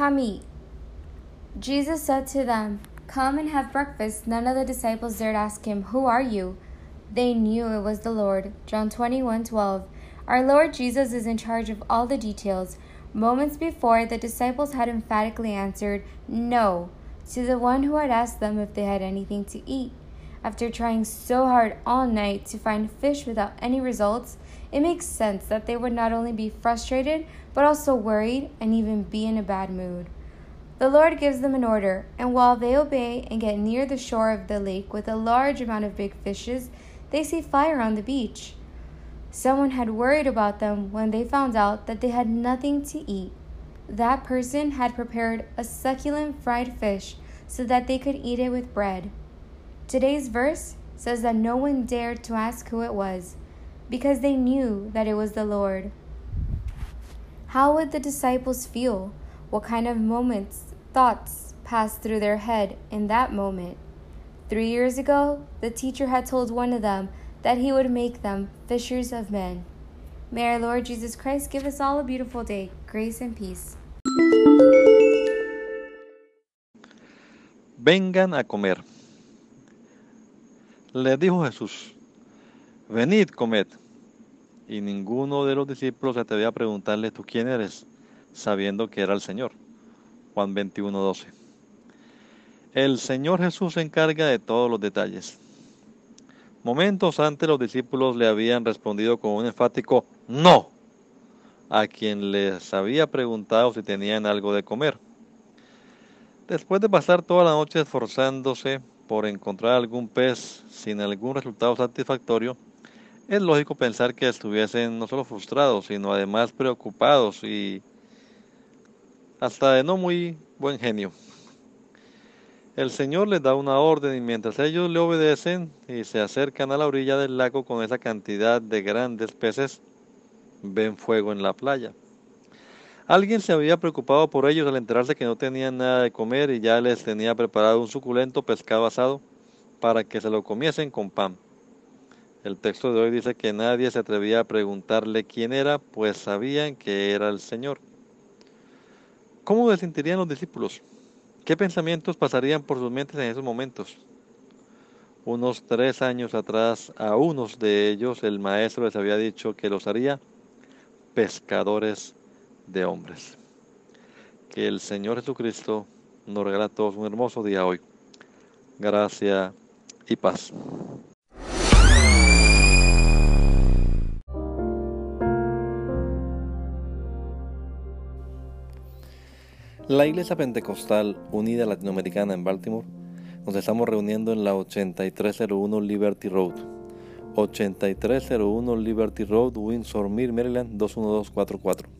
Come eat. Jesus said to them, Come and have breakfast. None of the disciples dared ask him, Who are you? They knew it was the Lord. John 21 12. Our Lord Jesus is in charge of all the details. Moments before, the disciples had emphatically answered, No, to the one who had asked them if they had anything to eat. After trying so hard all night to find fish without any results, it makes sense that they would not only be frustrated, but also worried and even be in a bad mood. The Lord gives them an order, and while they obey and get near the shore of the lake with a large amount of big fishes, they see fire on the beach. Someone had worried about them when they found out that they had nothing to eat. That person had prepared a succulent fried fish so that they could eat it with bread. Today's verse says that no one dared to ask who it was because they knew that it was the Lord. How would the disciples feel? What kind of moments, thoughts passed through their head in that moment? Three years ago, the teacher had told one of them that he would make them fishers of men. May our Lord Jesus Christ give us all a beautiful day, grace and peace. Vengan a comer. Le dijo Jesús, venid, comed. Y ninguno de los discípulos se atrevió a preguntarle, ¿tú quién eres? sabiendo que era el Señor. Juan 21, 12. El Señor Jesús se encarga de todos los detalles. Momentos antes los discípulos le habían respondido con un enfático no a quien les había preguntado si tenían algo de comer. Después de pasar toda la noche esforzándose por encontrar algún pez sin algún resultado satisfactorio, es lógico pensar que estuviesen no solo frustrados, sino además preocupados y hasta de no muy buen genio. El Señor les da una orden y mientras ellos le obedecen y se acercan a la orilla del lago con esa cantidad de grandes peces, ven fuego en la playa. Alguien se había preocupado por ellos al enterarse que no tenían nada de comer y ya les tenía preparado un suculento pescado asado para que se lo comiesen con pan. El texto de hoy dice que nadie se atrevía a preguntarle quién era, pues sabían que era el Señor. ¿Cómo se sentirían los discípulos? ¿Qué pensamientos pasarían por sus mentes en esos momentos? Unos tres años atrás, a unos de ellos el maestro les había dicho que los haría pescadores de hombres. Que el Señor Jesucristo nos regala a todos un hermoso día hoy. Gracia y paz. La Iglesia Pentecostal Unida Latinoamericana en Baltimore nos estamos reuniendo en la 8301 Liberty Road. 8301 Liberty Road, Windsor Mill, Maryland 21244.